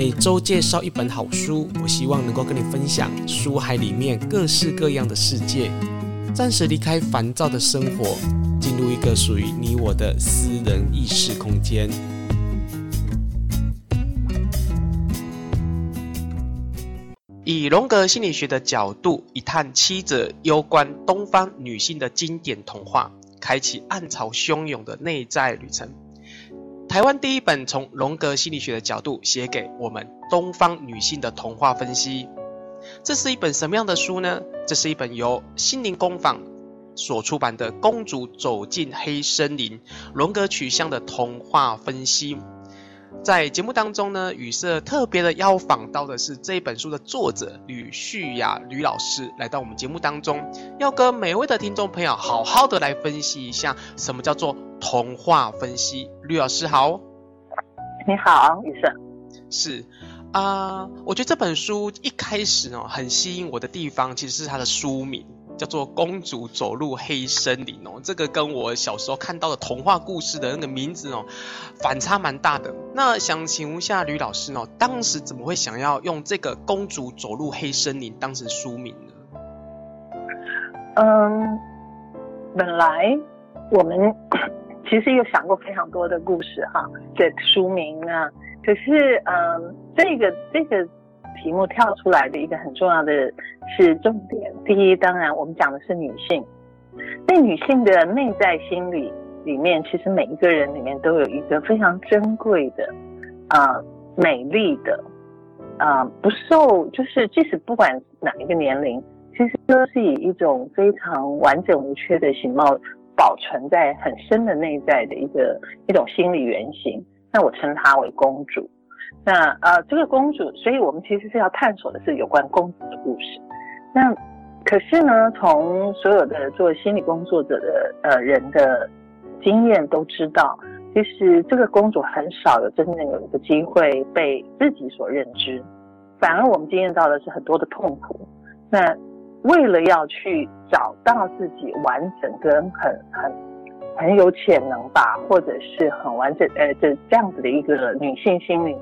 每周介绍一本好书，我希望能够跟你分享书海里面各式各样的世界，暂时离开烦躁的生活，进入一个属于你我的私人意识空间。以荣格心理学的角度，一探七则攸关东方女性的经典童话，开启暗潮汹涌的内在旅程。台湾第一本从荣格心理学的角度写给我们东方女性的童话分析，这是一本什么样的书呢？这是一本由心灵工坊所出版的《公主走进黑森林：荣格取向的童话分析》。在节目当中呢，宇色特别的邀访到的是这本书的作者吕旭雅吕老师来到我们节目当中，要跟每位的听众朋友好好的来分析一下什么叫做童话分析。吕老师好，你好，雨色。是啊、呃，我觉得这本书一开始呢，很吸引我的地方，其实是它的书名。叫做《公主走入黑森林》哦，这个跟我小时候看到的童话故事的那个名字哦，反差蛮大的。那想请问一下吕老师哦，当时怎么会想要用这个《公主走入黑森林》当成书名呢？嗯，本来我们 其实有想过非常多的故事哈，这书名啊，可是嗯，这个这个。题目跳出来的一个很重要的是重点。第一，当然我们讲的是女性，那女性的内在心理里面，其实每一个人里面都有一个非常珍贵的，啊、美丽的，啊、不受就是即使不管哪一个年龄，其实都是以一种非常完整无缺的形貌保存在很深的内在的一个一种心理原型。那我称她为公主。那呃，这个公主，所以我们其实是要探索的是有关公主的故事。那可是呢，从所有的做心理工作者的呃人的经验都知道，其实这个公主很少有真正有一个机会被自己所认知，反而我们经验到的是很多的痛苦。那为了要去找到自己完整跟很很很有潜能吧，或者是很完整呃这这样子的一个女性心灵。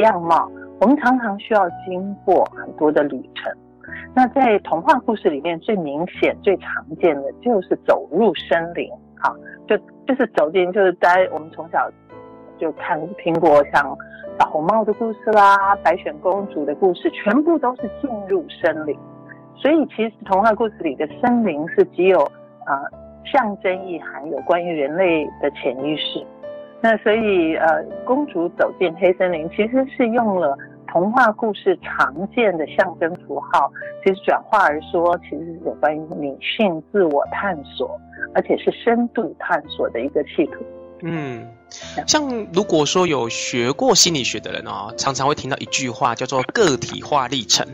样貌，我们常常需要经过很多的旅程。那在童话故事里面，最明显、最常见的就是走入森林。啊，就就是走进，就是在我们从小就看听过像小红帽的故事啦、白雪公主的故事，全部都是进入森林。所以，其实童话故事里的森林是只有啊、象征意涵，有关于人类的潜意识。那所以，呃，公主走进黑森林，其实是用了童话故事常见的象征符号，其实转化而说，其实是有关于女性自我探索，而且是深度探索的一个企图。嗯，像如果说有学过心理学的人哦，常常会听到一句话叫做个体化历程。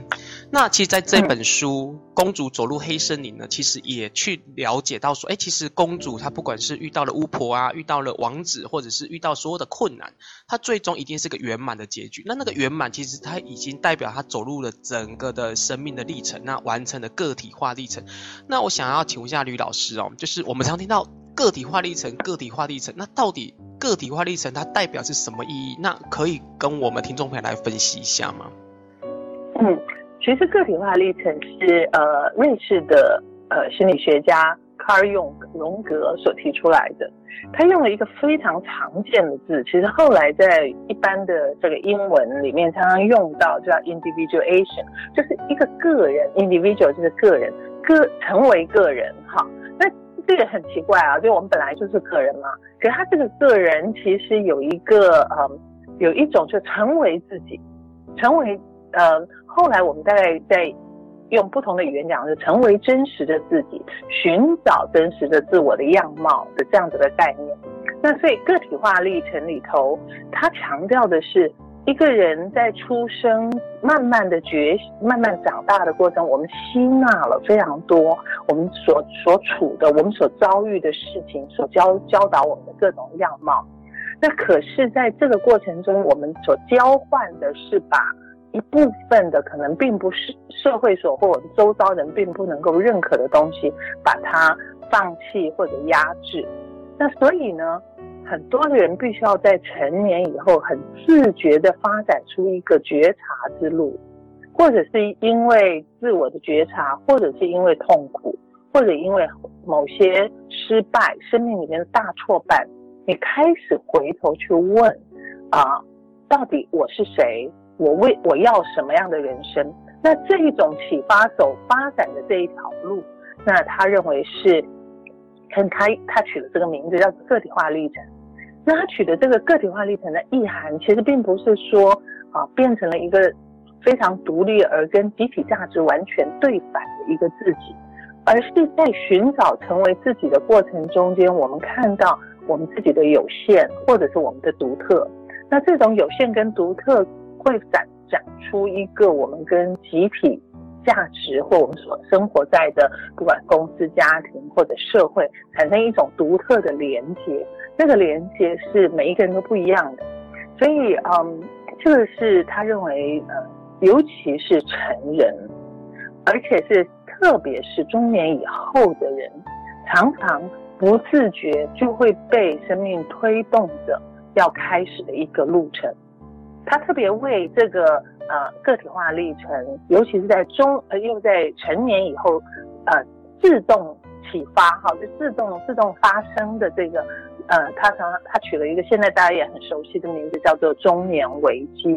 那其实，在这本书《公主走入黑森林》呢，其实也去了解到说，哎，其实公主她不管是遇到了巫婆啊，遇到了王子，或者是遇到所有的困难，她最终一定是个圆满的结局。那那个圆满，其实她已经代表她走入了整个的生命的历程，那完成了个体化历程。那我想要请问一下吕老师哦，就是我们常听到个体化历程，个体化历程，那到底个体化历程它代表是什么意义？那可以跟我们听众朋友来分析一下吗？嗯。其实个体化历程是呃瑞士的呃心理学家卡尔·荣荣格所提出来的。他用了一个非常常见的字，其实后来在一般的这个英文里面常常用到，叫 individuation，就是一个个人，individual 就是个人，个成为个人哈。那这个很奇怪啊，就我们本来就是个人嘛，可是他这个个人其实有一个呃有一种就成为自己，成为。呃，后来我们大概在用不同的语言讲，是成为真实的自己，寻找真实的自我的样貌的这样子的概念。那所以个体化历程里头，它强调的是一个人在出生，慢慢的觉，慢慢长大的过程，我们吸纳了非常多我们所所处的、我们所遭遇的事情，所教教导我们的各种样貌。那可是在这个过程中，我们所交换的是把。一部分的可能并不是社会所或我们周遭人并不能够认可的东西，把它放弃或者压制。那所以呢，很多人必须要在成年以后很自觉地发展出一个觉察之路，或者是因为自我的觉察，或者是因为痛苦，或者因为某些失败，生命里面的大挫败，你开始回头去问啊，到底我是谁？我为我要什么样的人生？那这一种启发走发展的这一条路，那他认为是。他他取了这个名字叫个体化历程，那他取的这个个体化历程的意涵，其实并不是说啊变成了一个非常独立而跟集体价值完全对反的一个自己，而是在寻找成为自己的过程中间，我们看到我们自己的有限或者是我们的独特，那这种有限跟独特会展展出一个我们跟集体。价值或我们所生活在的，不管公司、家庭或者社会，产生一种独特的连接。这个连接是每一个人都不一样的，所以，嗯，这个是他认为，呃，尤其是成人，而且是特别是中年以后的人，常常不自觉就会被生命推动着要开始的一个路程。他特别为这个。呃，个体化历程，尤其是在中呃，又在成年以后，呃，自动启发哈，就自动自动发生的这个，呃，他常他取了一个现在大家也很熟悉的名字，叫做中年危机，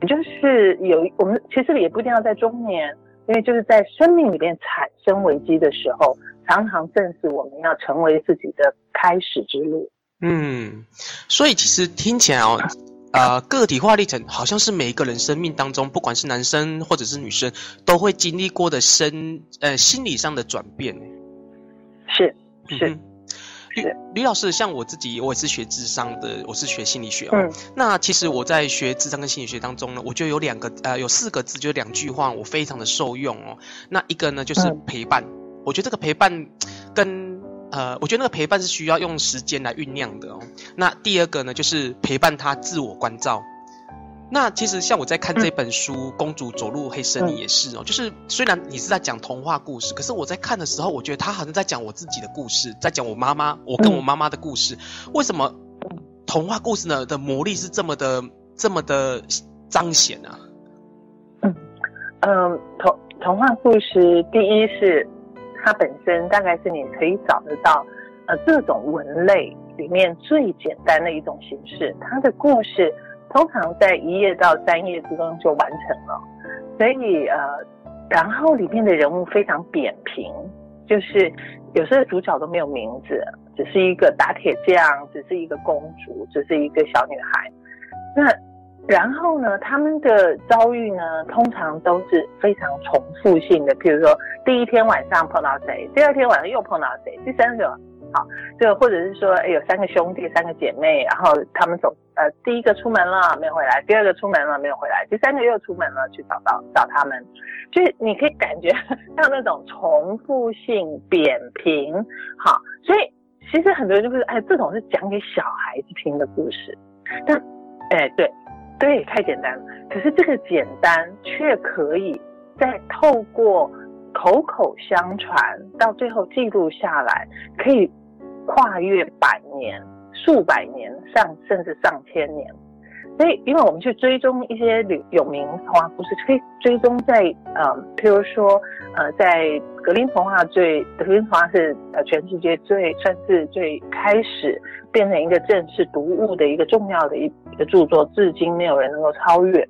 也就是有我们其实也不一定要在中年，因为就是在生命里面产生危机的时候，常常正是我们要成为自己的开始之路。嗯，所以其实听起来哦。呃，个体化历程好像是每一个人生命当中，不管是男生或者是女生，都会经历过的生呃心理上的转变。是是，吕吕老师，像我自己，我也是学智商的，我是学心理学哦。嗯。那其实我在学智商跟心理学当中呢，我就有两个呃有四个字，就两句话，我非常的受用哦。那一个呢就是陪伴，嗯、我觉得这个陪伴跟。呃，我觉得那个陪伴是需要用时间来酝酿的哦。那第二个呢，就是陪伴他自我关照。那其实像我在看这本书《公主走入黑森林》也是哦，就是虽然你是在讲童话故事，可是我在看的时候，我觉得他好像在讲我自己的故事，在讲我妈妈，我跟我妈妈的故事。为什么童话故事呢的魔力是这么的这么的彰显呢？嗯嗯，童童话故事第一是。它本身大概是你可以找得到，呃，各种文类里面最简单的一种形式。它的故事通常在一页到三页之中就完成了，所以呃，然后里面的人物非常扁平，就是有时候主角都没有名字，只是一个打铁匠，只是一个公主，只是一个小女孩。那然后呢，他们的遭遇呢，通常都是非常重复性的。譬如说，第一天晚上碰到谁，第二天晚上又碰到谁，第三个，好，就或者是说，哎，有三个兄弟，三个姐妹，然后他们走，呃，第一个出门了没有回来，第二个出门了没有回来，第三个又出门了去找到找他们，就是你可以感觉 像那种重复性扁平，好，所以其实很多人就是，哎，这种是讲给小孩子听的故事，但，哎，对。对，太简单了。可是这个简单，却可以再透过口口相传，到最后记录下来，可以跨越百年、数百年、上甚至上千年。所以，因为我们去追踪一些有名童话故事，可以追踪在呃，譬如说呃，在格林童话最格林童话是呃全世界最算是最开始变成一个正式读物的一个重要的一一个著作，至今没有人能够超越。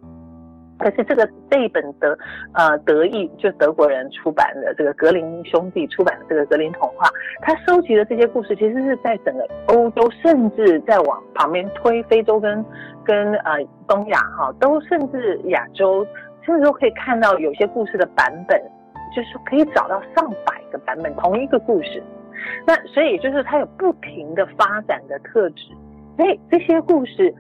可是这个这一本德呃德意就德国人出版的这个格林兄弟出版的这个格林童话，他收集的这些故事，其实是在整个欧洲，甚至在往旁边推，非洲跟跟呃东亚哈，都甚至亚洲，甚至都可以看到有些故事的版本，就是可以找到上百个版本同一个故事。那所以就是它有不停的发展的特质，所以这些故事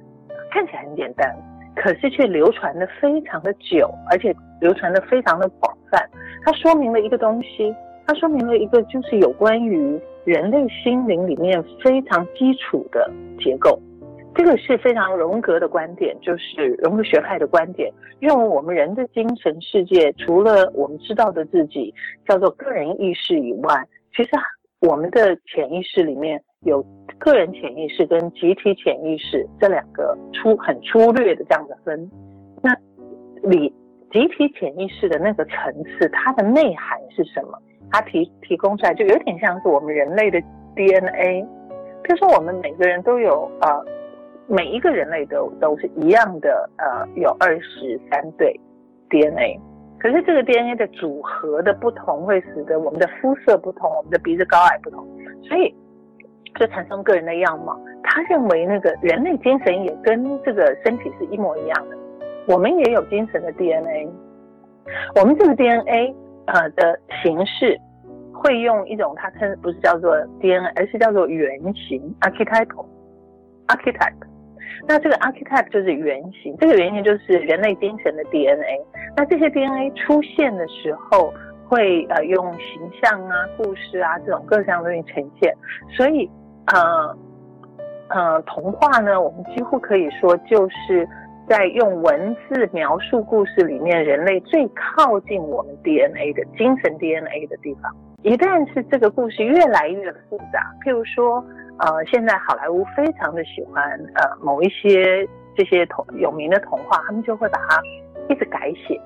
看起来很简单。可是却流传的非常的久，而且流传的非常的广泛。它说明了一个东西，它说明了一个就是有关于人类心灵里面非常基础的结构。这个是非常荣格的观点，就是荣格学派的观点，认为我们人的精神世界除了我们知道的自己叫做个人意识以外，其实我们的潜意识里面有个人潜意识跟集体潜意识这两个粗很粗略的这样的分。那里集体潜意识的那个层次，它的内涵是什么？它提提供出来就有点像是我们人类的 DNA。比如说，我们每个人都有呃，每一个人类都都是一样的呃，有二十三对 DNA。可是这个 DNA 的组合的不同，会使得我们的肤色不同，我们的鼻子高矮不同，所以就产生个人的样貌。他认为那个人类精神也跟这个身体是一模一样的，我们也有精神的 DNA。我们这个 DNA 呃的形式会用一种它称不是叫做 DNA，而是叫做原型 archetype archetype。那这个 archetype 就是原型，这个原型就是人类精神的 DNA。那这些 DNA 出现的时候，会呃用形象啊、故事啊这种各项东西呈现。所以呃呃，童话呢，我们几乎可以说就是在用文字描述故事里面人类最靠近我们 DNA 的精神 DNA 的地方。一旦是这个故事越来越复杂，譬如说。呃，现在好莱坞非常的喜欢呃某一些这些童有名的童话，他们就会把它一直改写，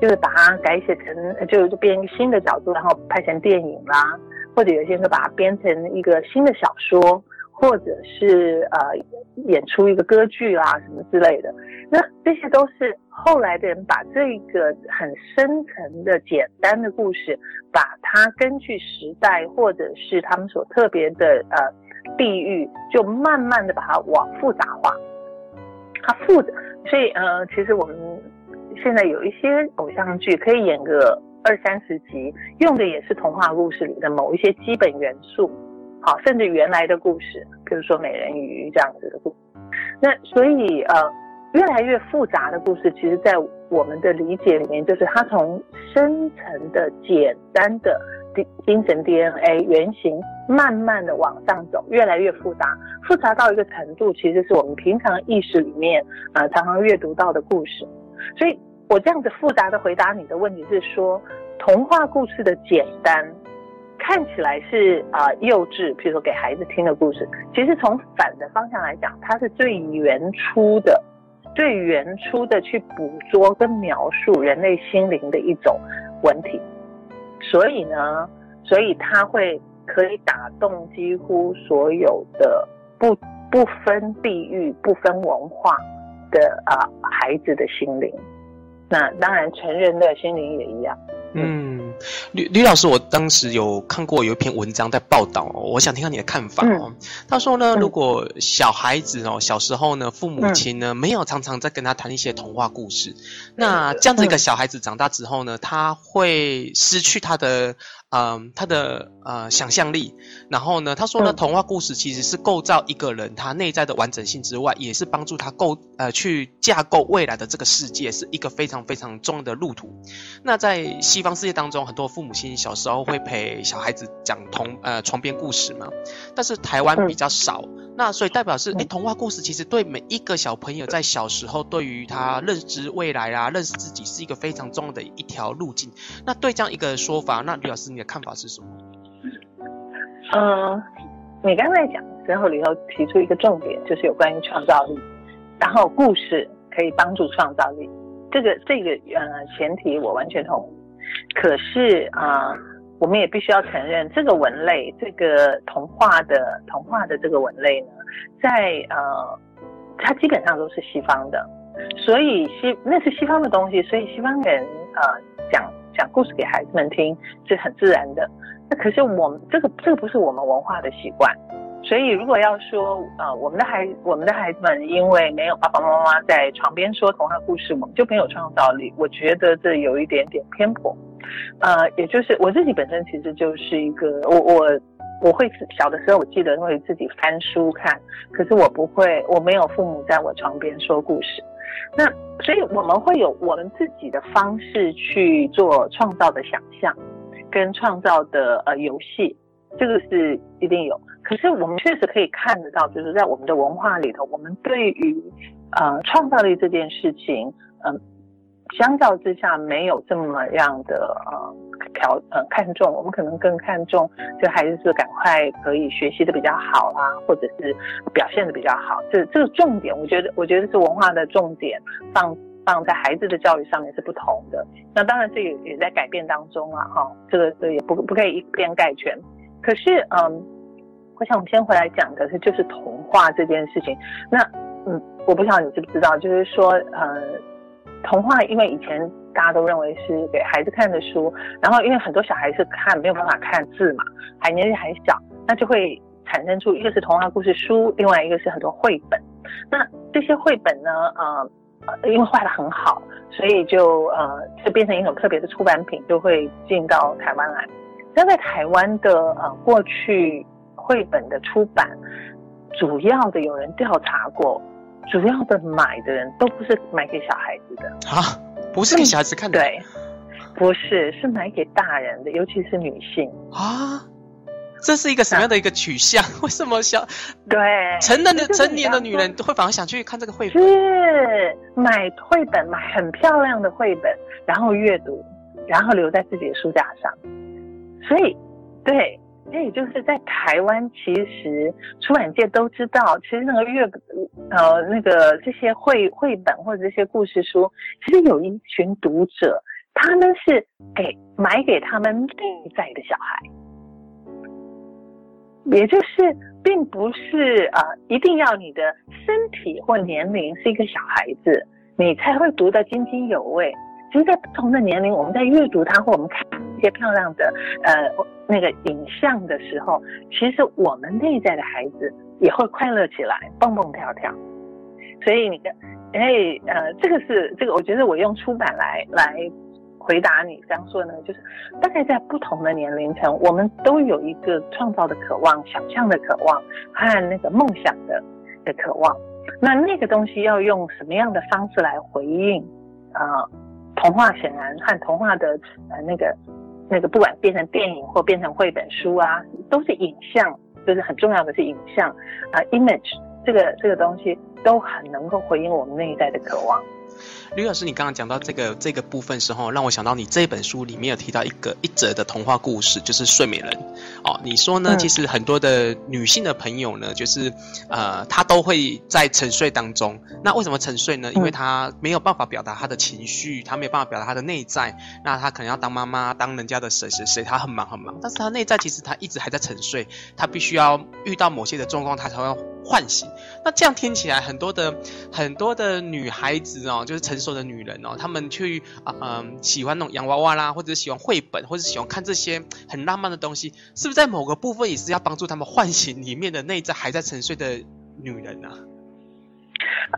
就是把它改写成就就变一个新的角度，然后拍成电影啦，或者有些人把它编成一个新的小说，或者是呃演出一个歌剧啦什么之类的。那这些都是后来的人把这个很深层的简单的故事，把它根据时代或者是他们所特别的呃地域，就慢慢的把它往复杂化。它复杂，所以呃，其实我们现在有一些偶像剧可以演个二三十集，用的也是童话故事里的某一些基本元素，好，甚至原来的故事，比如说美人鱼这样子的故事。那所以呃。越来越复杂的故事，其实，在我们的理解里面，就是它从深层的、简单的精神 DNA 原型，慢慢的往上走，越来越复杂，复杂到一个程度，其实是我们平常意识里面啊、呃、常常阅读到的故事。所以我这样子复杂的回答你的问题是说，童话故事的简单看起来是啊、幼稚，譬如说给孩子听的故事，其实从反的方向来讲，它是最原初的。最原初的去捕捉跟描述人类心灵的一种文体，所以呢，所以它会可以打动几乎所有的不不分地域、不分文化的啊孩子的心灵。那当然，成人的心灵也一样。嗯，吕吕老师，我当时有看过有一篇文章在报道哦，我想听看你的看法哦。嗯、他说呢，如果小孩子哦小时候呢，父母亲呢、嗯、没有常常在跟他谈一些童话故事，嗯、那这样子一个小孩子长大之后呢，他会失去他的。嗯，他的呃想象力，然后呢，他说呢，童话故事其实是构造一个人他内在的完整性之外，也是帮助他构呃去架构未来的这个世界，是一个非常非常重要的路途。那在西方世界当中，很多父母亲小时候会陪小孩子讲童呃床边故事嘛，但是台湾比较少。那所以代表是，哎，童话故事其实对每一个小朋友在小时候，对于他认知未来啊，认识自己是一个非常重要的一条路径。那对这样一个说法，那吕老师你的看法是什么？嗯，你刚才讲的时候里头提出一个重点，就是有关于创造力，然后故事可以帮助创造力，这个这个呃前提我完全同意。可是啊。呃我们也必须要承认，这个文类，这个童话的童话的这个文类呢，在呃，它基本上都是西方的，所以西那是西方的东西，所以西方人呃讲讲故事给孩子们听是很自然的。那可是我们这个这个不是我们文化的习惯，所以如果要说呃我们的孩我们的孩子们因为没有爸爸妈妈在床边说童话故事，我们就没有创造力，我觉得这有一点点偏颇。呃，也就是我自己本身其实就是一个我我我会小的时候我记得会自己翻书看，可是我不会，我没有父母在我床边说故事，那所以我们会有我们自己的方式去做创造的想象，跟创造的呃游戏，这个是一定有。可是我们确实可以看得到，就是在我们的文化里头，我们对于呃创造力这件事情，嗯、相较之下没有这么样的呃调呃看重，我们可能更看重这孩子是赶快可以学习的比较好啊，或者是表现的比较好。这这个重点，我觉得我觉得是文化的重点放放在孩子的教育上面是不同的。那当然这也也在改变当中啊，哈，这个这也不不可以一边概全。可是嗯，我想我们先回来讲的是就是童话这件事情。那嗯，我不知道你知不知道，就是说呃。童话，因为以前大家都认为是给孩子看的书，然后因为很多小孩是看没有办法看字嘛，还年纪还小，那就会产生出一个是童话故事书，另外一个是很多绘本。那这些绘本呢，呃，因为画的很好，所以就呃就变成一种特别的出版品，就会进到台湾来。那在台湾的呃过去绘本的出版，主要的有人调查过。主要的买的人都不是买给小孩子的啊，不是给小孩子看的，对，不是，是买给大人的，尤其是女性啊。这是一个什么样的一个取向？啊、为什么小对成人的成年的女人会反而想去看这个绘本？是买绘本，买很漂亮的绘本，然后阅读，然后留在自己的书架上。所以，对。那也就是在台湾，其实出版界都知道，其实那个阅呃那个这些绘绘本或者这些故事书，其实有一群读者，他们是给买给他们内在的小孩，也就是并不是啊、一定要你的身体或年龄是一个小孩子，你才会读得津津有味。其实，在不同的年龄，我们在阅读它或我们看一些漂亮的呃那个影像的时候，其实我们内在的孩子也会快乐起来，蹦蹦跳跳。所以你看，哎呃，这个是这个，我觉得我用出版来来回答你这样说呢，就是大概在不同的年龄层，我们都有一个创造的渴望、想象的渴望和那个梦想的的渴望。那那个东西要用什么样的方式来回应啊？童话显然和童话的呃那个那个，不管变成电影或变成绘本书啊，都是影像，就是很重要的是影像啊，image 这个这个东西都很能够回应我们内在的渴望。吕老师，你刚刚讲到这个这个部分时候，让我想到你这本书里面有提到一个一则的童话故事，就是睡美人。哦，你说呢？其实很多的女性的朋友呢，就是呃，她都会在沉睡当中。那为什么沉睡呢？因为她没有办法表达她的情绪，她没有办法表达她的内在。那她可能要当妈妈，当人家的谁谁谁，她很忙很忙。但是她内在其实她一直还在沉睡，她必须要遇到某些的状况，她才会。唤醒，那这样听起来，很多的很多的女孩子哦，就是成熟的女人哦，她们去啊嗯、喜欢那种洋娃娃啦，或者喜欢绘本，或者喜欢看这些很浪漫的东西，是不是在某个部分也是要帮助她们唤醒里面的内在还在沉睡的女人呢、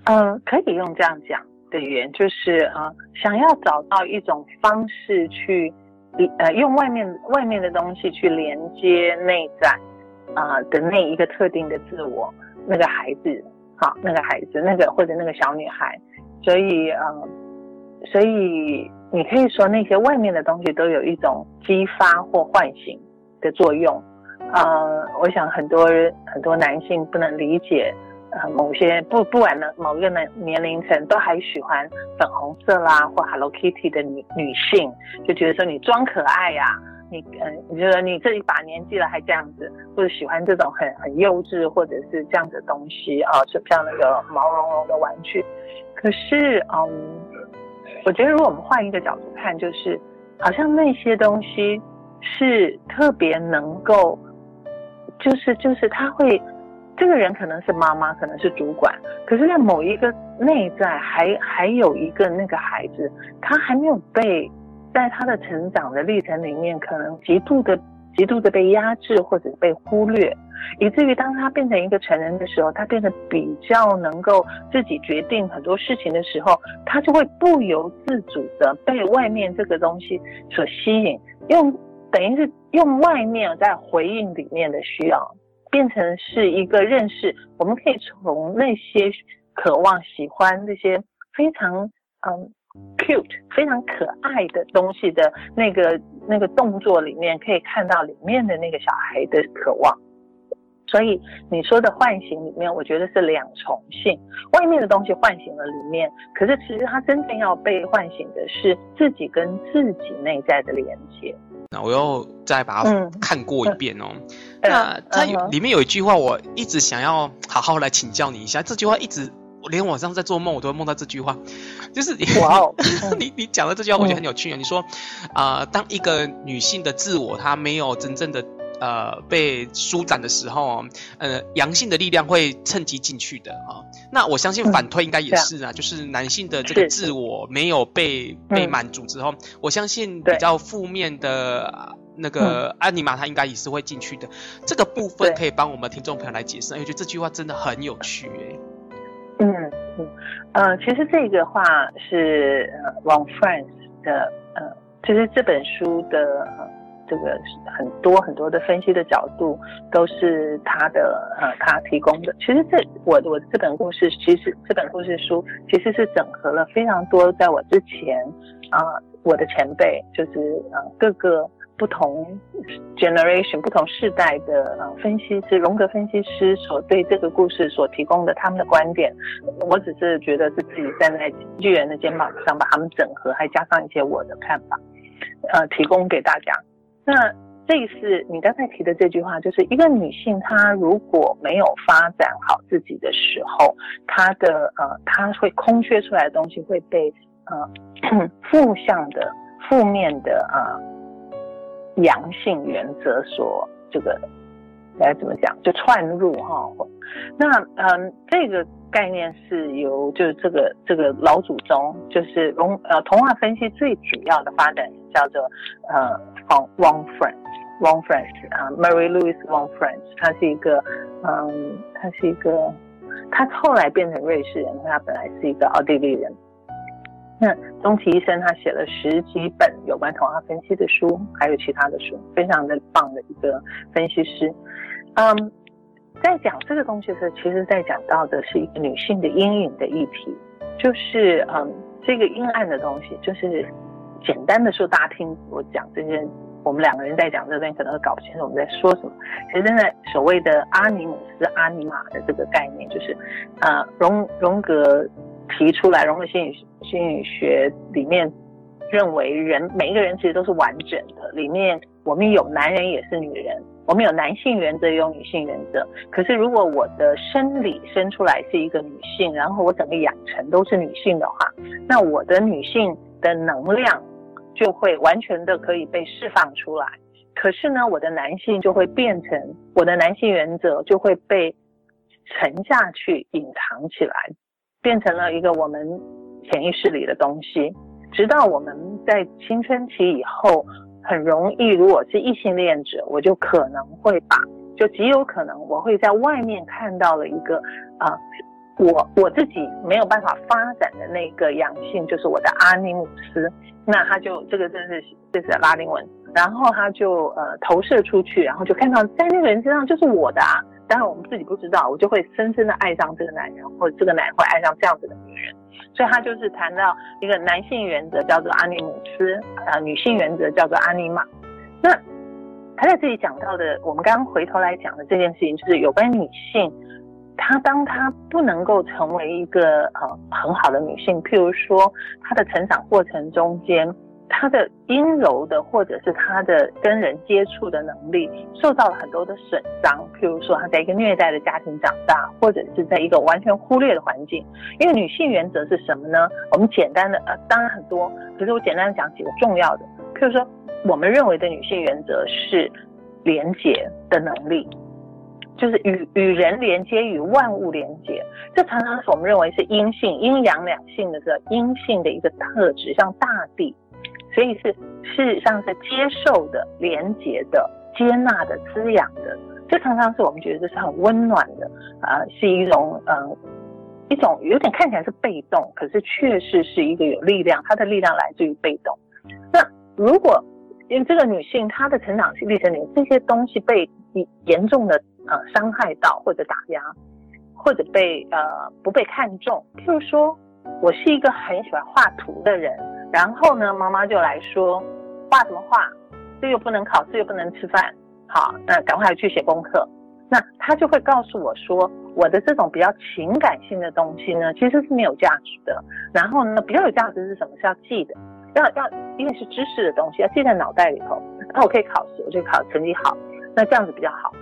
啊？可以用这样讲的语言，就是呃，想要找到一种方式去呃用外面外面的东西去连接内在啊、的那一个特定的自我。那个孩子，好，那个孩子，那个或者那个小女孩，所以，嗯，所以你可以说那些外面的东西都有一种激发或唤醒的作用。呃，我想很多很多男性不能理解，呃，某些不不管呢某个年年龄层都还喜欢粉红色啦或 Hello Kitty 的女女性，就觉得说你装可爱呀、你嗯，你觉得你这一把年纪了还这样子，或者喜欢这种很很幼稚或者是这样的东西啊，就像那个毛茸茸的玩具。可是嗯，我觉得如果我们换一个角度看，就是好像那些东西是特别能够，就是就是他会，这个人可能是妈妈，可能是主管，可是在某一个内在还还有一个那个孩子，他还没有被。在他的成长的历程里面，可能极度的、极度的被压制或者被忽略，以至于当他变成一个成人的时候，他变得比较能够自己决定很多事情的时候，他就会不由自主的被外面这个东西所吸引，用等于是用外面在回应里面的需要，变成是一个认识。我们可以从那些渴望、喜欢这些非常嗯。cute 非常可爱的东西的那个那个动作里面，可以看到里面的那个小孩的渴望。所以你说的唤醒里面，我觉得是两重性，外面的东西唤醒了里面，可是其实它真正要被唤醒的是自己跟自己内在的连接。那我又再把它看过一遍哦。嗯、那它有里面有一句话，我一直想要好好来请教你一下。这句话一直，我连晚上在做梦，我都会梦到这句话，就是你哇哦，你你讲的这句话，我觉得很有趣啊。嗯、你说啊、呃，当一个女性的自我，她没有真正的。呃，被舒展的时候，呃，阳性的力量会趁机进去的啊。那我相信反推应该也是啊，嗯、就是男性的这个自我没有被被满足之后，嗯、我相信比较负面的那个安尼玛，他应该也是会进去的。嗯、这个部分可以帮我们听众朋友来解释，因为我觉得这句话真的很有趣哎。嗯嗯呃，其实这个话是呃，Von Franz 的呃，其实这本书的。这个很多很多的分析的角度都是他的呃，他提供的。其实这我我这本故事，其实这本故事书其实是整合了非常多在我之前啊、我的前辈就是呃各个不同 generation 不同世代的呃分析师，荣格分析师所对这个故事所提供的他们的观点。我只是觉得是自己站在巨人的肩膀上把他们整合，还加上一些我的看法，呃，提供给大家。那这一次你刚才提的这句话，就是一个女性她如果没有发展好自己的时候，她的呃，她会空缺出来的东西会被呃负向的、负面的啊阳性原则所这个来怎么讲，就串入哈。那嗯，这个概念是由就是这个这个老祖宗，就是龙呃童话分析最主要的发展叫做呃。von Von Franz，Von Franz 啊，Mary Louise Von Franz，他是一个，嗯，他是一个，他后来变成瑞士人，他本来是一个奥地利人。那终其一生，他写了十几本有关童话分析的书，还有其他的书，非常的棒的一个分析师。嗯，在讲这个东西的时候，其实在讲到的是一个女性的阴影的议题，就是嗯，这个阴暗的东西，就是。简单的说，大家听我讲这些，我们两个人在讲这边可能会搞不清楚我们在说什么。其实现在所谓的阿尼姆斯、阿尼玛的这个概念，就是，呃，荣荣格提出来，荣格心理心理学里面认为人每一个人其实都是完整的，里面我们有男人也是女人，我们有男性原则也有女性原则。可是如果我的生理生出来是一个女性，然后我整个养成都是女性的话，那我的女性的能量。就会完全的可以被释放出来，可是呢，我的男性就会变成我的男性原则就会被沉下去、隐藏起来，变成了一个我们潜意识里的东西。直到我们在青春期以后，很容易，如果是异性恋者，我就可能会把，就极有可能我会在外面看到了一个啊。我我自己没有办法发展的那个阳性，就是我的阿尼姆斯，那他就这个真是这是拉丁文，然后他就呃投射出去，然后就看到在那个人身上就是我的啊，当然我们自己不知道，我就会深深的爱上这个男人，或者这个男人会爱上这样子的女人，所以他就是谈到一个男性原则叫做阿尼姆斯，呃女性原则叫做阿尼玛，那他在这里讲到的，我们刚刚回头来讲的这件事情，就是有关女性。她当她不能够成为一个呃很好的女性，譬如说她的成长过程中间，她的阴柔的或者是她的跟人接触的能力受到了很多的损伤，譬如说她在一个虐待的家庭长大，或者是在一个完全忽略的环境。因为女性原则是什么呢？我们简单的呃当然很多，可是我简单的讲几个重要的，譬如说我们认为的女性原则是连结的能力。就是与与人连接，与万物连接，这常常是我们认为是阴性、阴阳两性的这个阴性的一个特质，像大地，所以是事实上是接受的、连接的、接纳的、滋养的。这常常是我们觉得这是很温暖的，啊、是一种嗯、一种有点看起来是被动，可是确实是一个有力量，它的力量来自于被动。那如果因为这个女性她的成长历程里这些东西被严重的。呃，伤害到或者打压，或者被呃不被看重。譬如说，我是一个很喜欢画图的人，然后呢，妈妈就来说，画什么画？这又不能考试，又不能吃饭，好，那赶快去写功课。那他就会告诉我说，我的这种比较情感性的东西呢，其实是没有价值的。然后呢，比较有价值是什么？是要记的，要要因为是知识的东西，要记在脑袋里头。那我可以考试，我就考成绩好，那这样子比较好。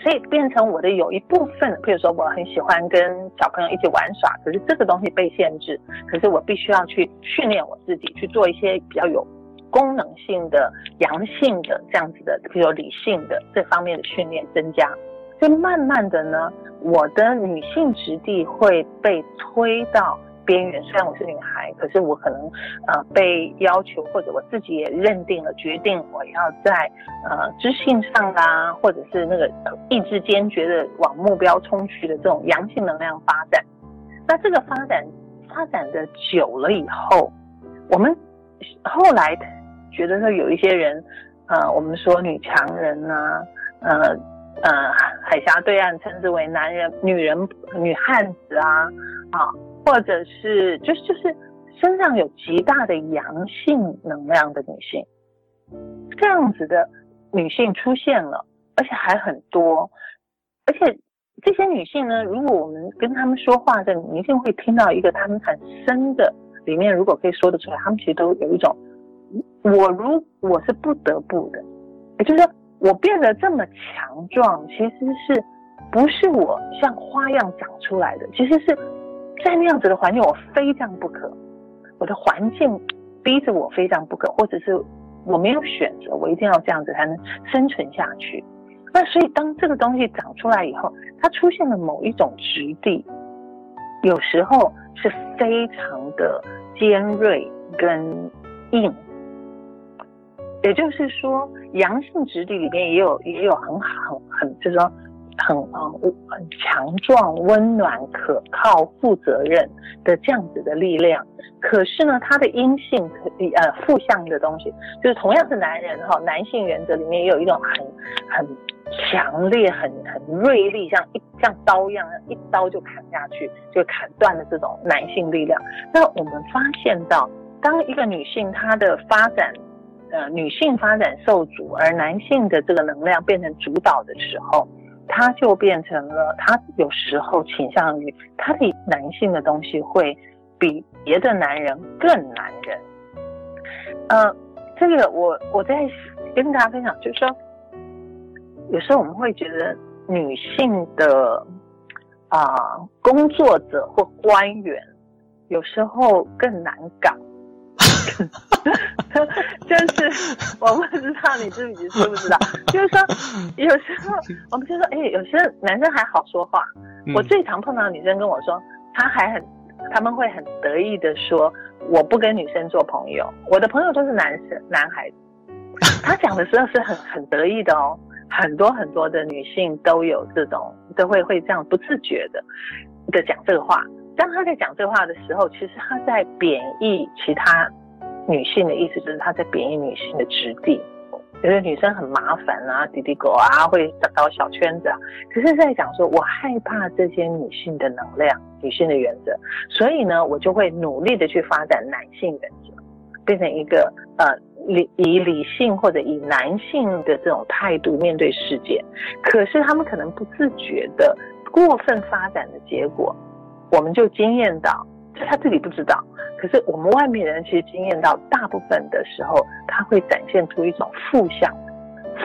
所以变成我的有一部分，譬如说我很喜欢跟小朋友一起玩耍，可是这个东西被限制，可是我必须要去训练我自己，去做一些比较有功能性的、阳性的这样子的，比如理性的这方面的训练增加，所以慢慢的呢，我的女性质地会被推到。边缘，虽然我是女孩，可是我可能，呃，被要求或者我自己也认定了，决定我要在呃知性上啦，或者是那个意志坚决的往目标冲去的这种阳性能量发展。那这个发展发展的久了以后，我们后来觉得说有一些人，呃，我们说女强人呐、啊，呃呃，海峡对岸称之为男人、女人、女汉子啊，啊。或者是就是就是身上有极大的阳性能量的女性，这样子的女性出现了，而且还很多，而且这些女性呢，如果我们跟她们说话的，你一定会听到一个她们很深的里面，如果可以说得出来，她们其实都有一种，我如我是不得不的，也就是说我变得这么强壮，其实是不是我像花样长出来的，其实是。在那样子的环境，我非这样不可。我的环境逼着我非这样不可，或者是我没有选择，我一定要这样子才能生存下去。那所以，当这个东西长出来以后，它出现了某一种质地，有时候是非常的尖锐跟硬。也就是说，阳性质地里面也有也有很好很很，就是说。很啊，很强壮、温暖、可靠、负责任的这样子的力量。可是呢，他的阴性可以呃负向的东西，就是同样是男人哈，男性原则里面也有一种很很强烈、很很锐利，像一像刀一样，一刀就砍下去，就砍断了这种男性力量。那我们发现到，当一个女性她的发展，呃，女性发展受阻，而男性的这个能量变成主导的时候。他就变成了，他有时候倾向于他的男性的东西会比别的男人更男人。呃，这个我我在跟大家分享，就是说，有时候我们会觉得女性的啊、工作者或官员有时候更难搞。就是我不知道你自己知不知道，就是说有时候我们就说，哎，有些男生还好说话。我最常碰到女生跟我说，她还很，他们会很得意的说，我不跟女生做朋友，我的朋友都是男生男孩子。他讲的时候是很很得意的哦，很多很多的女性都有这种，都会会这样不自觉的的讲这个话。当他在讲这个话的时候，其实他在贬义其他。女性的意思就是她在贬义女性的质地，觉得女生很麻烦啊，滴滴狗啊，会搞小圈子啊。可是，在讲说我害怕这些女性的能量、女性的原则，所以呢，我就会努力的去发展男性原则，变成一个呃理以理性或者以男性的这种态度面对世界。可是他们可能不自觉的过分发展的结果，我们就惊艳到。就他自己不知道，可是我们外面人其实经验到，大部分的时候，他会展现出一种负向、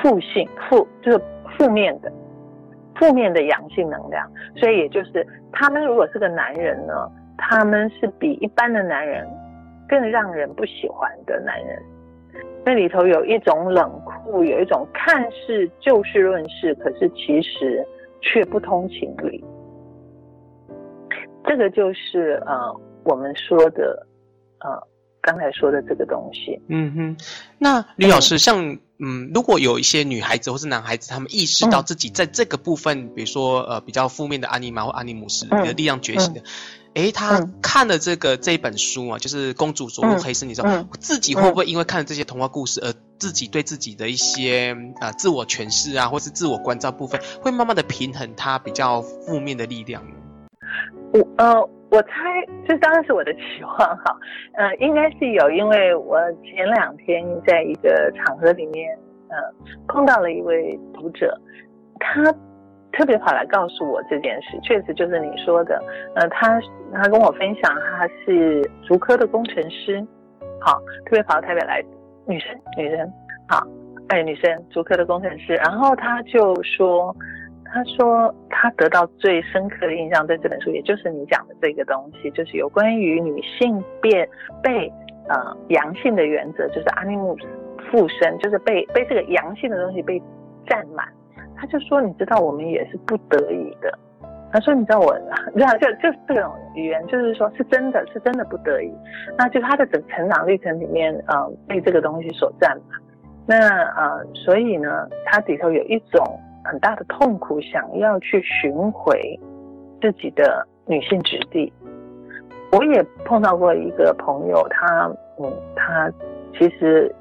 负性、负就是负面的、负面的阳性能量。所以也就是，他们如果是个男人呢，他们是比一般的男人更让人不喜欢的男人。那里头有一种冷酷，有一种看似就事论事，可是其实却不通情理。这个就是呃，我们说的呃，刚才说的这个东西。嗯哼，那吕老师，像嗯，如果有一些女孩子或是男孩子，他们意识到自己在这个部分，嗯、比如说呃，比较负面的阿尼玛或阿尼姆斯的力量觉醒的，哎、嗯，他看了这个这本书啊，就是《公主着入黑森林》之后，嗯、自己会不会因为看了这些童话故事而自己对自己的一些呃自我诠释啊，或是自我关照部分，会慢慢的平衡他比较负面的力量呢？我呃，我猜这当然是我的期望哈，呃，应该是有，因为我前两天在一个场合里面，呃，碰到了一位读者，他特别跑来告诉我这件事，确实就是你说的。呃，他他跟我分享，他是竹科的工程师，好，特别跑到台北来，女生女生，好，哎，女生，竹科的工程师。然后他就说，他说他得到最深刻的印象，在这本书，也就是你讲的这个东西，就是有关于女性变被呃阳性的原则，就是 animus 附身，就是被被这个阳性的东西被占满。他就说：“你知道，我们也是不得已的。”他说：“你知道我，你知道，就就这种语言，就是说是真的，是真的不得已。那就他的整成长历程里面，呃，被这个东西所占嘛。那呃，所以呢，他里头有一种很大的痛苦，想要去寻回自己的女性质地。我也碰到过一个朋友，她嗯，她其实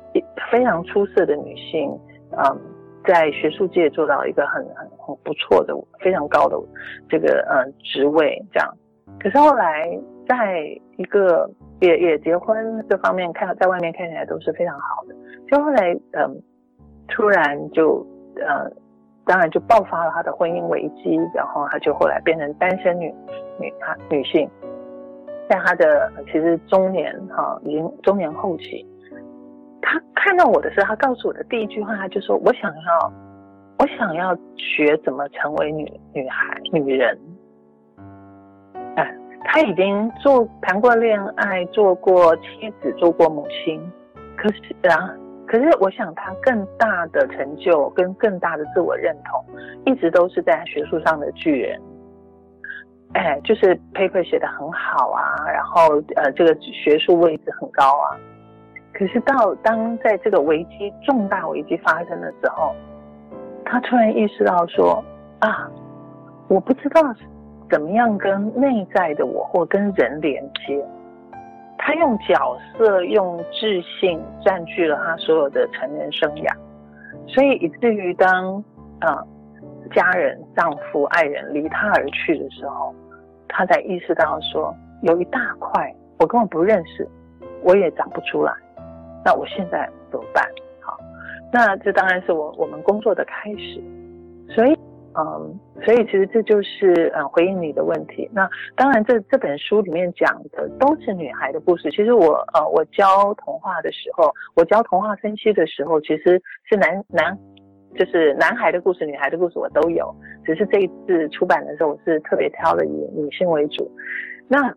非常出色的女性，嗯。”在学术界做到一个很很很不错的、非常高的这个呃职位，这样。可是后来在一个也也结婚这方面看，在外面看起来都是非常好的。就后来嗯、突然就呃，当然就爆发了他的婚姻危机，然后他就后来变成单身女女她女性，在他的其实中年哈，已经中年后期。他看到我的时候，他告诉我的第一句话，他就说：“我想要，我想要学怎么成为女女孩、女人。”哎，他已经做谈过恋爱，做过妻子，做过母亲。可是啊，可是我想他更大的成就跟更大的自我认同，一直都是在学术上的巨人。哎，就是 paper 写的很好啊，然后呃，这个学术位置很高啊。可是到当在这个危机重大危机发生的时候，他突然意识到说啊，我不知道怎么样跟内在的我或跟人连接。他用角色、用自信占据了他所有的成人生涯，所以以至于当啊、家人、丈夫、爱人离他而去的时候，他才意识到说，有一大块我根本不认识，我也长不出来。那我现在怎么办？好，那这当然是我我们工作的开始，所以，嗯，所以其实这就是嗯回应你的问题。那当然这，这本书里面讲的都是女孩的故事。其实我呃我教童话的时候，我教童话分析的时候，其实是男男就是男孩的故事、女孩的故事我都有。只是这一次出版的时候，我是特别挑的以女性为主。那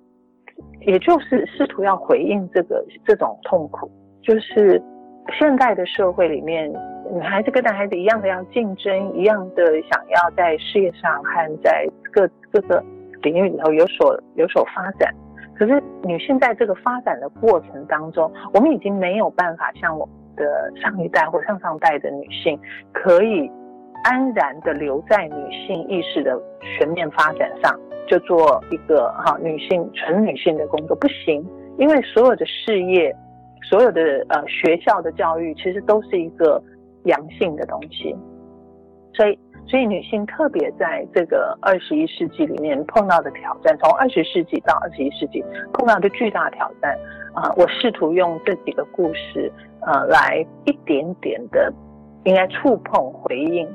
也就是试图要回应这个这种痛苦。就是现代的社会里面，女孩子跟男孩子一样的要竞争，一样的想要在事业上和在各各个领域里头有所有所发展。可是女性在这个发展的过程当中，我们已经没有办法像我们的上一代或上上代的女性，可以安然的留在女性意识的全面发展上，就做一个哈女性纯女性的工作，不行，因为所有的事业。所有的呃学校的教育其实都是一个阳性的东西，所以所以女性特别在这个二十一世纪里面碰到的挑战，从二十世纪到二十一世纪碰到的巨大挑战啊、我试图用这几个故事呃来一点点的应该触碰回应。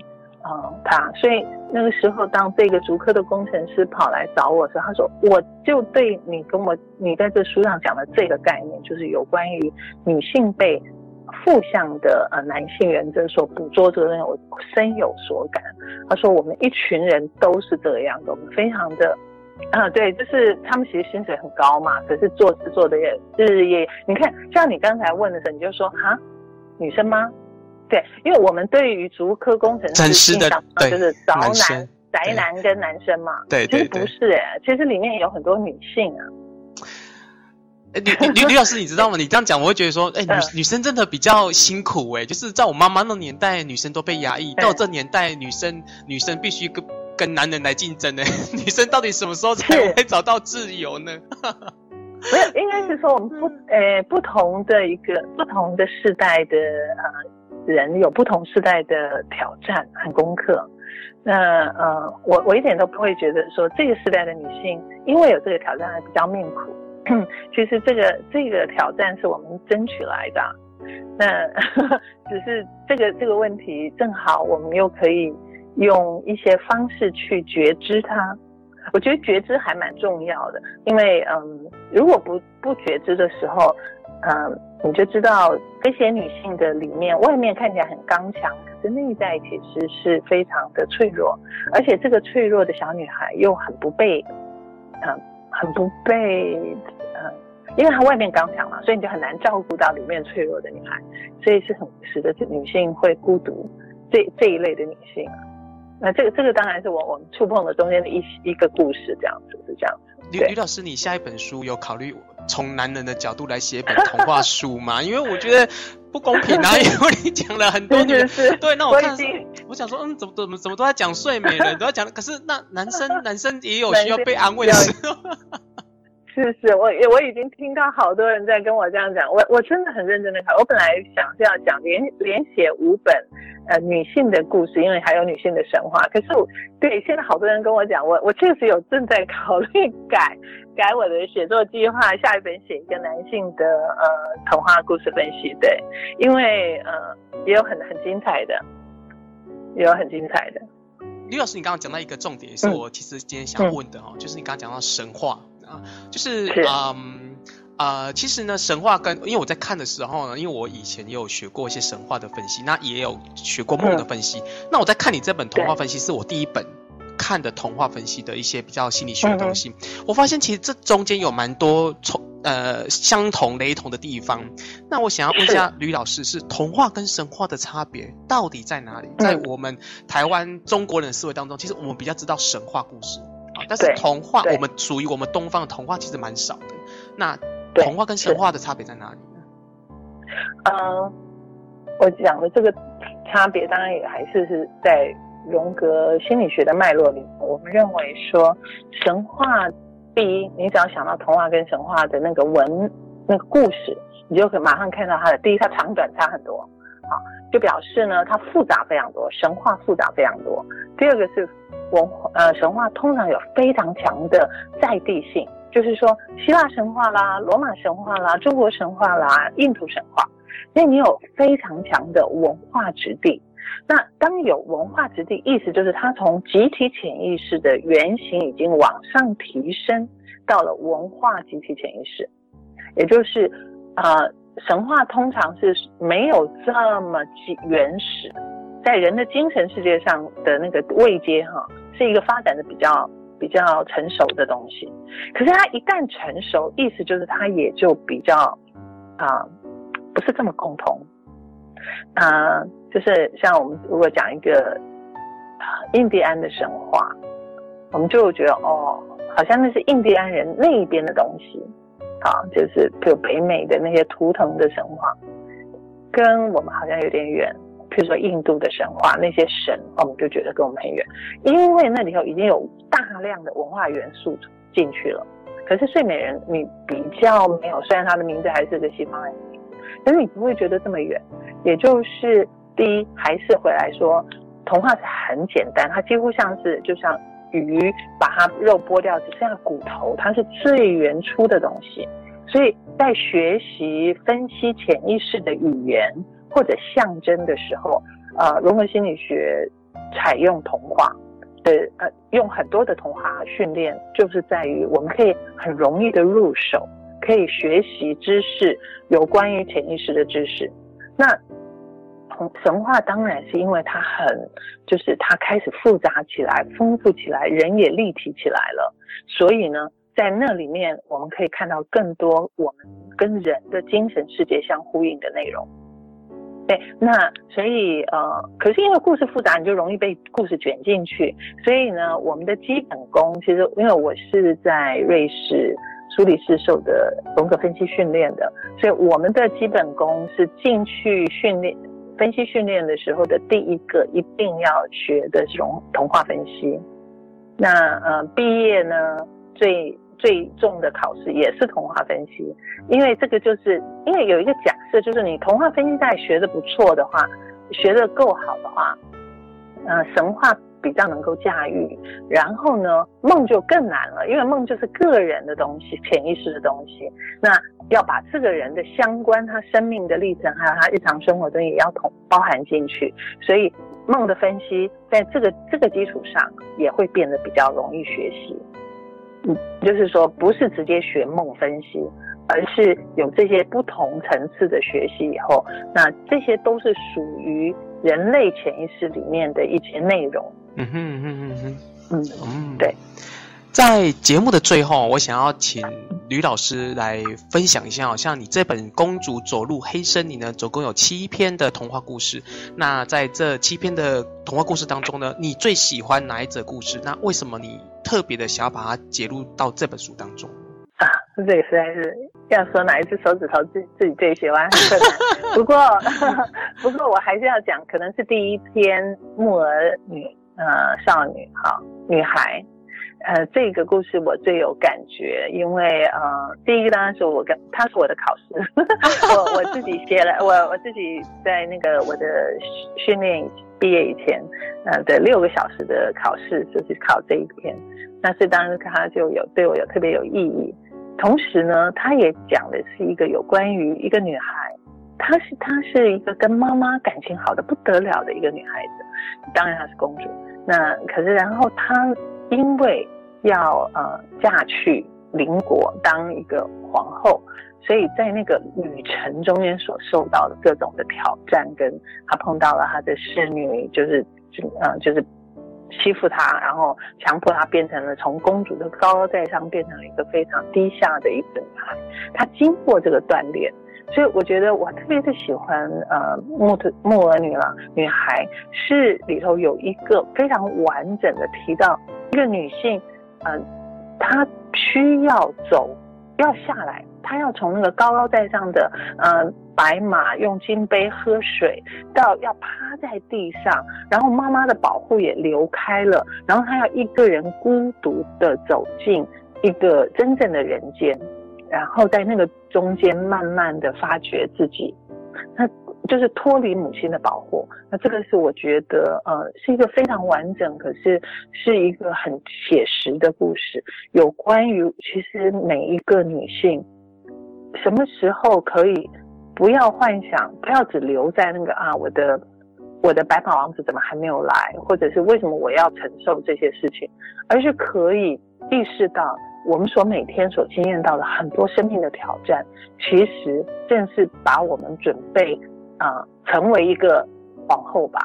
啊、嗯，他所以那个时候，当这个竹科的工程师跑来找我时候，他说：“我就对你跟我你在这书上讲的这个概念，就是有关于女性被负向的呃男性原则所捕捉这个东西，我深有所感。”他说：“我们一群人都是这样的，我们非常的啊，对，就是他们其实薪水很高嘛，可是做事做的也日日夜夜。你看，像你刚才问的时候，你就说哈，女生吗？”对，因为我们对于竹科工程师的就是找男，男宅男跟男生嘛，对，对，对，其实不是哎，其实里面有很多女性啊。哎，吕吕吕老师，你知道吗？你这样讲，我会觉得说，哎，女女生真的比较辛苦哎，就是在我妈妈那年代，女生都被压抑，到这年代，女生女生必须跟跟男人来竞争呢。女生到底什么时候才会找到自由呢？没有，应该是说我们不，呃，不同的一个不同的世代的呃。人有不同时代的挑战和功课，那呃，我我一点都不会觉得说这个时代的女性因为有这个挑战还比较命苦，其实这个这个挑战是我们争取来的，那 只是这个这个问题正好我们又可以用一些方式去觉知它。我觉得觉知还蛮重要的，因为嗯，如果不不觉知的时候，嗯，你就知道这些女性的里面，外面看起来很刚强，可是内在其实是非常的脆弱，而且这个脆弱的小女孩又很不被，嗯，很不被，嗯，因为她外面刚强嘛，所以你就很难照顾到里面脆弱的女孩，所以是很使得女性会孤独，这这一类的女性。那这个这个当然是我我们触碰了中间的一一个故事，这样子是这样。吕吕老师，你下一本书有考虑从男人的角度来写一本童话书吗？因为我觉得不公平啊，因为你讲了很多女人，对，那我看我，我想说，嗯，怎么怎么怎么都在讲睡美人，都在讲，可是那男生男生也有需要被安慰的时候。是是，我也我已经听到好多人在跟我这样讲，我我真的很认真的看。我本来想是要讲连连写五本，呃，女性的故事，因为还有女性的神话。可是我对现在好多人跟我讲，我我确实有正在考虑改改我的写作计划，下一本写一个男性的呃童话故事分析。对，因为呃也有很很精彩的，也有很精彩的。李老师，你刚刚讲到一个重点，是我其实今天想问的哈，嗯、就是你刚刚讲到神话。啊，就是嗯呃，其实呢，神话跟因为我在看的时候呢，因为我以前也有学过一些神话的分析，那也有学过梦的分析。嗯、那我在看你这本童话分析，是我第一本看的童话分析的一些比较心理学的东西。嗯、我发现其实这中间有蛮多重呃相同雷同的地方。那我想要问一下吕老师，是童话跟神话的差别到底在哪里？嗯、在我们台湾中国人的思维当中，其实我们比较知道神话故事。但是童话，我们属于我们东方的童话其实蛮少的。那童话跟神话的差别在哪里呢？嗯，我讲的这个差别，当然也还是是在荣格心理学的脉络里。我们认为说，神话第一，你只要想到童话跟神话的那个文那个故事，你就可以马上看到它的第一，它长短差很多，好，就表示呢，它复杂非常多，神话复杂非常多。第二个是。文呃神话通常有非常强的在地性，就是说希腊神话啦、罗马神话啦、中国神话啦、印度神话，所以你有非常强的文化质地。那当有文化质地，意思就是它从集体潜意识的原型已经往上提升到了文化集体潜意识，也就是呃神话通常是没有这么原始。在人的精神世界上的那个位阶哈，是一个发展的比较比较成熟的东西。可是它一旦成熟，意思就是它也就比较啊，不是这么共同。啊，就是像我们如果讲一个印第安的神话，我们就觉得哦，好像那是印第安人那一边的东西啊，就是比如北美的那些图腾的神话，跟我们好像有点远。比如说印度的神话，那些神，我们就觉得跟我们很远，因为那里头已经有大量的文化元素进去了。可是睡美人，你比较没有，虽然他的名字还是个西方人名，但是你不会觉得这么远。也就是第一，还是回来说，童话是很简单，它几乎像是就像鱼把它肉剥掉，只剩下骨头，它是最原初的东西。所以在学习分析潜意识的语言。或者象征的时候，呃，荣格心理学采用童话的，呃，用很多的童话训练，就是在于我们可以很容易的入手，可以学习知识，有关于潜意识的知识。那神话当然是因为它很，就是它开始复杂起来，丰富起来，人也立体起来了，所以呢，在那里面我们可以看到更多我们跟人的精神世界相呼应的内容。对，那所以呃，可是因为故事复杂，你就容易被故事卷进去。所以呢，我们的基本功，其实因为我是在瑞士苏黎世受的荣格分析训练的，所以我们的基本功是进去训练分析训练的时候的第一个一定要学的是童童话分析。那呃，毕业呢最。最重的考试也是童话分析，因为这个就是因为有一个假设，就是你童话分析在学的不错的话，学的够好的话，呃，神话比较能够驾驭。然后呢，梦就更难了，因为梦就是个人的东西，潜意识的东西。那要把这个人的相关他生命的历程，还有他日常生活中也要同包含进去。所以梦的分析，在这个这个基础上也会变得比较容易学习。嗯，就是说不是直接学梦分析，而是有这些不同层次的学习以后，那这些都是属于人类潜意识里面的一些内容。嗯哼嗯哼嗯哼嗯嗯，对。在节目的最后，我想要请吕老师来分享一下，好像你这本《公主走入黑森林》呢，总共有七篇的童话故事。那在这七篇的童话故事当中呢，你最喜欢哪一则故事？那为什么你特别的想要把它截入到这本书当中？啊，这个实在是要说哪一只手指头自自己最喜欢很困难。不过 不过我还是要讲，可能是第一篇木耳女呃少女好女孩。呃，这个故事我最有感觉，因为呃，第一个当然是我跟她是我的考试，我我自己写了，我我自己在那个我的训练毕业以前，呃的六个小时的考试就是考这一篇，那是当时她就有对我有特别有意义，同时呢，她也讲的是一个有关于一个女孩，她是她是一个跟妈妈感情好的不得了的一个女孩子，当然她是公主，那可是然后她因为要呃嫁去邻国当一个皇后，所以在那个旅程中间所受到的各种的挑战，跟她碰到了她的侍女，就是就呃就是欺负她，然后强迫她变成了从公主的高高在上变成了一个非常低下的一个女孩。她经过这个锻炼，所以我觉得我特别的喜欢呃木特木儿女郎女孩，是里头有一个非常完整的提到一个女性。嗯，她需要走，要下来，她要从那个高高在上的，嗯，白马用金杯喝水，到要趴在地上，然后妈妈的保护也流开了，然后她要一个人孤独的走进一个真正的人间，然后在那个中间慢慢的发掘自己，那。就是脱离母亲的保护，那这个是我觉得，呃，是一个非常完整，可是是一个很写实的故事。有关于其实每一个女性，什么时候可以不要幻想，不要只留在那个啊，我的我的白马王子怎么还没有来，或者是为什么我要承受这些事情，而是可以意识到。我们所每天所经验到的很多生命的挑战，其实正是把我们准备啊、成为一个皇后吧，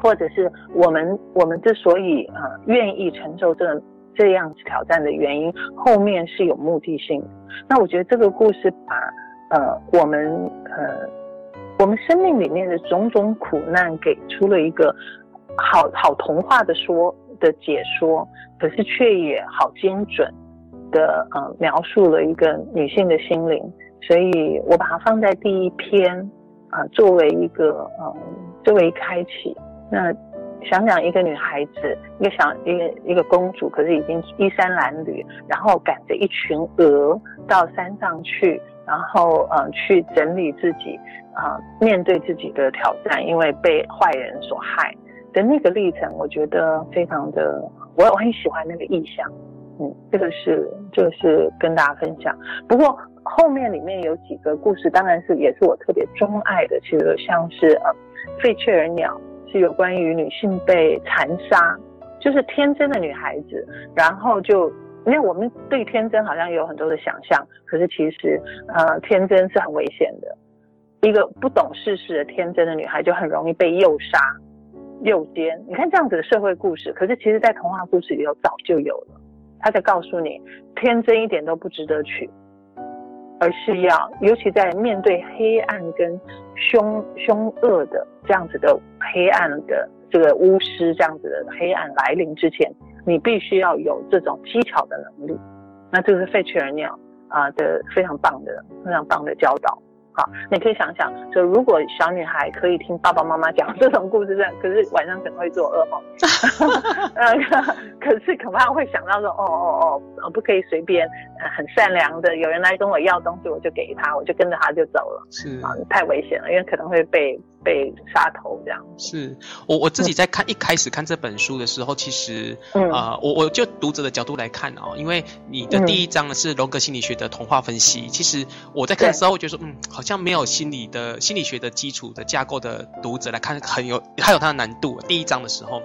或者是我们我们之所以啊、愿意承受这这样子挑战的原因，后面是有目的性。那我觉得这个故事把呃我们呃我们生命里面的种种苦难给出了一个好好童话的说。的解说，可是却也好精准的呃描述了一个女性的心灵，所以我把它放在第一篇啊、作为一个呃作为开启。那想想一个女孩子，一个小一个一个公主，可是已经衣衫褴褛，然后赶着一群鹅到山上去，然后呃去整理自己啊、面对自己的挑战，因为被坏人所害。的那个历程，我觉得非常的，我我很喜欢那个意象，嗯，这个是这个是跟大家分享。不过后面里面有几个故事，当然是也是我特别钟爱的，其实像是呃费雀儿鸟，是有关于女性被残杀，就是天真的女孩子，然后就因为我们对天真好像有很多的想象，可是其实呃天真是很危险的，一个不懂世事的天真的女孩就很容易被诱杀。诱奸，你看这样子的社会故事，可是其实，在童话故事里头早就有了。他在告诉你，天真一点都不值得娶，而是要，尤其在面对黑暗跟凶凶恶的这样子的黑暗的这个巫师这样子的黑暗来临之前，你必须要有这种技巧的能力。那这个是费雀儿鸟啊的非常棒的、非常棒的教导。好，你可以想想，就如果小女孩可以听爸爸妈妈讲这种故事，这样，可是晚上可能会做噩梦。呃，可是恐怕会想到说，哦哦哦，不可以随便很善良的，有人来跟我要东西，我就给他，我就跟着他就走了。是啊，太危险了，因为可能会被被杀头这样。是我我自己在看、嗯、一开始看这本书的时候，其实，嗯啊、呃，我我就读者的角度来看哦，因为你的第一章呢是荣格心理学的童话分析。嗯、其实我在看的时候，我觉得说，嗯，好像没有心理的心理学的基础的架构的读者来看，很有它有它的难度。第一章的时候，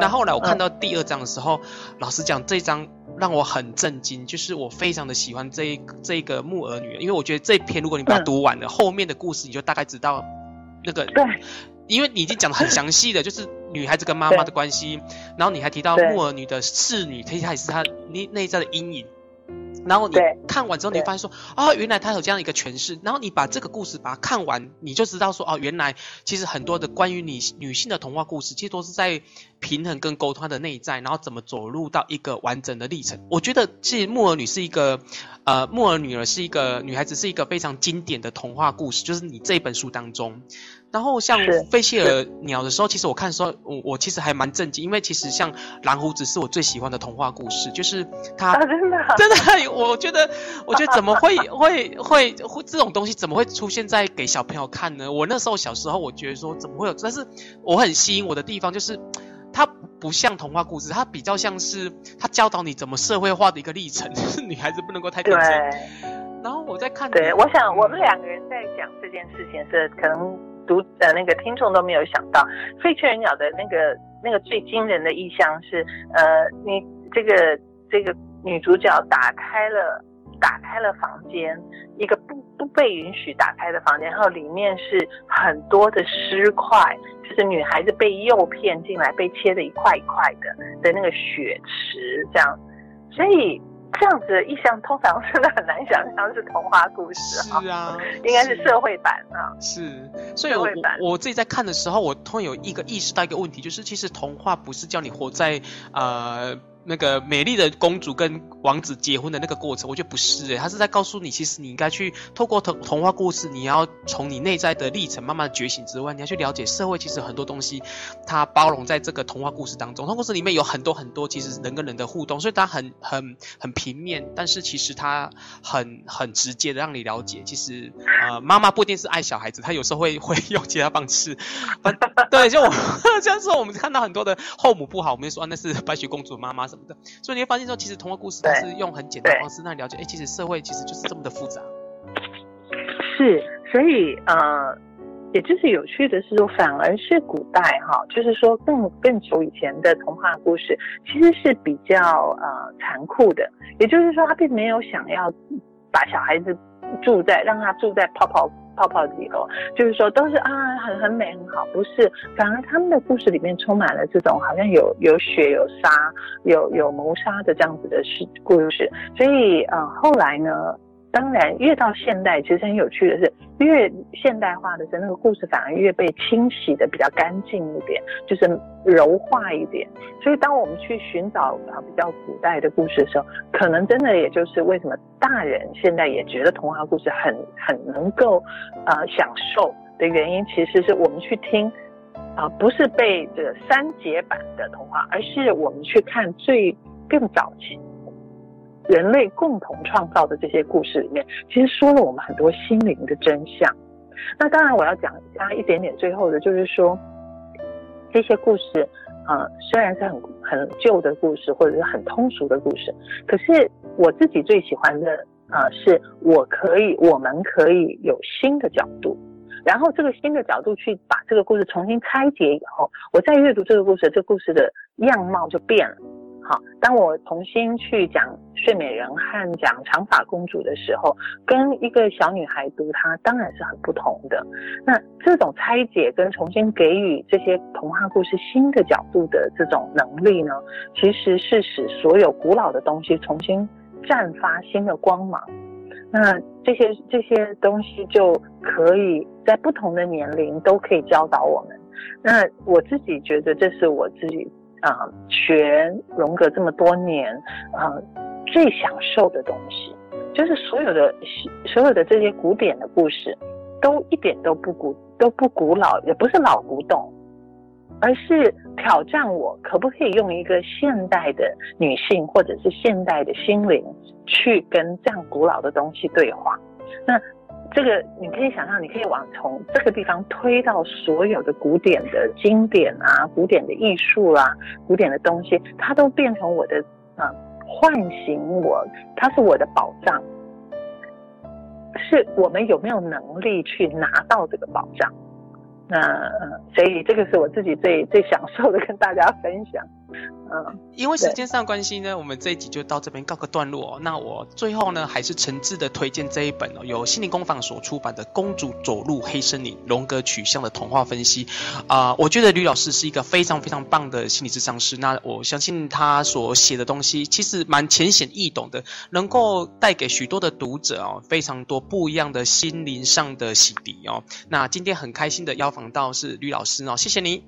那后来我看到第二章的时候，嗯、老实讲，这一章让我很震惊，就是我非常的喜欢这一这一个木偶女，因为我觉得这篇如果你把它读完了，嗯、后面的故事你就大概知道那个对。因为你已经讲的很详细的，就是女孩子跟妈妈的关系，然后你还提到木儿女的侍女，其实也是她内内在的阴影。然后你看完之后，你会发现说，哦，原来他有这样一个诠释。然后你把这个故事把它看完，你就知道说，哦，原来其实很多的关于你女性的童话故事，其实都是在平衡跟沟通她的内在，然后怎么走入到一个完整的历程。我觉得，其实木儿女是一个，呃，木儿女儿是一个女孩子，是一个非常经典的童话故事，就是你这本书当中。然后像费切尔鸟的时候，其实我看的时候，我我其实还蛮震惊，因为其实像蓝胡子是我最喜欢的童话故事，就是他、啊、真的真的，我觉得我觉得怎么会会会会这种东西怎么会出现在给小朋友看呢？我那时候小时候，我觉得说怎么会有，但是我很吸引我的地方就是，它不像童话故事，它比较像是它教导你怎么社会化的一个历程，就是女孩子不能够太天真。然后我在看，对，我想我们两个人在讲这件事情是可能。读呃那个听众都没有想到，费切尔鸟的那个那个最惊人的意象是，呃，你这个这个女主角打开了打开了房间，一个不不被允许打开的房间，然后里面是很多的尸块，就是女孩子被诱骗进来，被切的一块一块的的那个血池这样，所以。这样子的意象通常真的很难想象是童话故事，是啊，应该是社会版啊。是，所以我我自己在看的时候，我突然有一个意识到一个问题，就是其实童话不是叫你活在呃。那个美丽的公主跟王子结婚的那个过程，我觉得不是诶，他是在告诉你，其实你应该去透过童童话故事，你要从你内在的历程慢慢觉醒之外，你要去了解社会，其实很多东西它包容在这个童话故事当中。童话故事里面有很多很多，其实人跟人的互动，所以它很很很平面，但是其实它很很直接的让你了解，其实呃妈妈不一定是爱小孩子，她有时候会会用其他方式。对，就我这样 说，我们看到很多的后母不好，我们就说那是白雪公主妈妈。所以你会发现说，其实童话故事都是用很简单的方式让你了解，哎，其实社会其实就是这么的复杂。是，所以呃，也就是有趣的是说，反而是古代哈，就是说更更久以前的童话故事，其实是比较呃残酷的。也就是说，他并没有想要把小孩子住在，让他住在泡泡。泡泡里头，就是说都是啊，很很美很好，不是，反而他们的故事里面充满了这种好像有有血有杀有有谋杀的这样子的事故事，所以呃后来呢。当然，越到现代，其实很有趣的是，越现代化的时候，那个故事反而越被清洗的比较干净一点，就是柔化一点。所以，当我们去寻找啊比较古代的故事的时候，可能真的也就是为什么大人现在也觉得童话故事很很能够呃享受的原因，其实是我们去听啊，不是被这个删节版的童话，而是我们去看最更早期。人类共同创造的这些故事里面，其实说了我们很多心灵的真相。那当然，我要讲加一点点，最后的就是说，这些故事，呃，虽然是很很旧的故事，或者是很通俗的故事，可是我自己最喜欢的，呃，是我可以，我们可以有新的角度，然后这个新的角度去把这个故事重新拆解以后，我再阅读这个故事，这故事的样貌就变了。好，当我重新去讲《睡美人》和讲《长发公主》的时候，跟一个小女孩读它，当然是很不同的。那这种拆解跟重新给予这些童话故事新的角度的这种能力呢，其实是使所有古老的东西重新绽发新的光芒。那这些这些东西就可以在不同的年龄都可以教导我们。那我自己觉得，这是我自己。啊、学荣格这么多年，啊、最享受的东西，就是所有的所有的这些古典的故事，都一点都不古，都不古老，也不是老古董，而是挑战我可不可以用一个现代的女性或者是现代的心灵去跟这样古老的东西对话。那这个你可以想象，你可以往从这个地方推到所有的古典的经典啊、古典的艺术啊、古典的东西，它都变成我的啊，唤醒我，它是我的宝藏。是我们有没有能力去拿到这个宝藏？那所以这个是我自己最最享受的，跟大家分享。嗯，因为时间上关系呢，我们这一集就到这边告个段落哦。那我最后呢，还是诚挚的推荐这一本哦，由心灵工坊所出版的《公主走入黑森林：荣格取向的童话分析》啊、呃，我觉得吕老师是一个非常非常棒的心理咨商师。那我相信他所写的东西其实蛮浅显易懂的，能够带给许多的读者哦，非常多不一样的心灵上的洗涤哦。那今天很开心的邀访到是吕老师哦，谢谢你，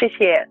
谢谢。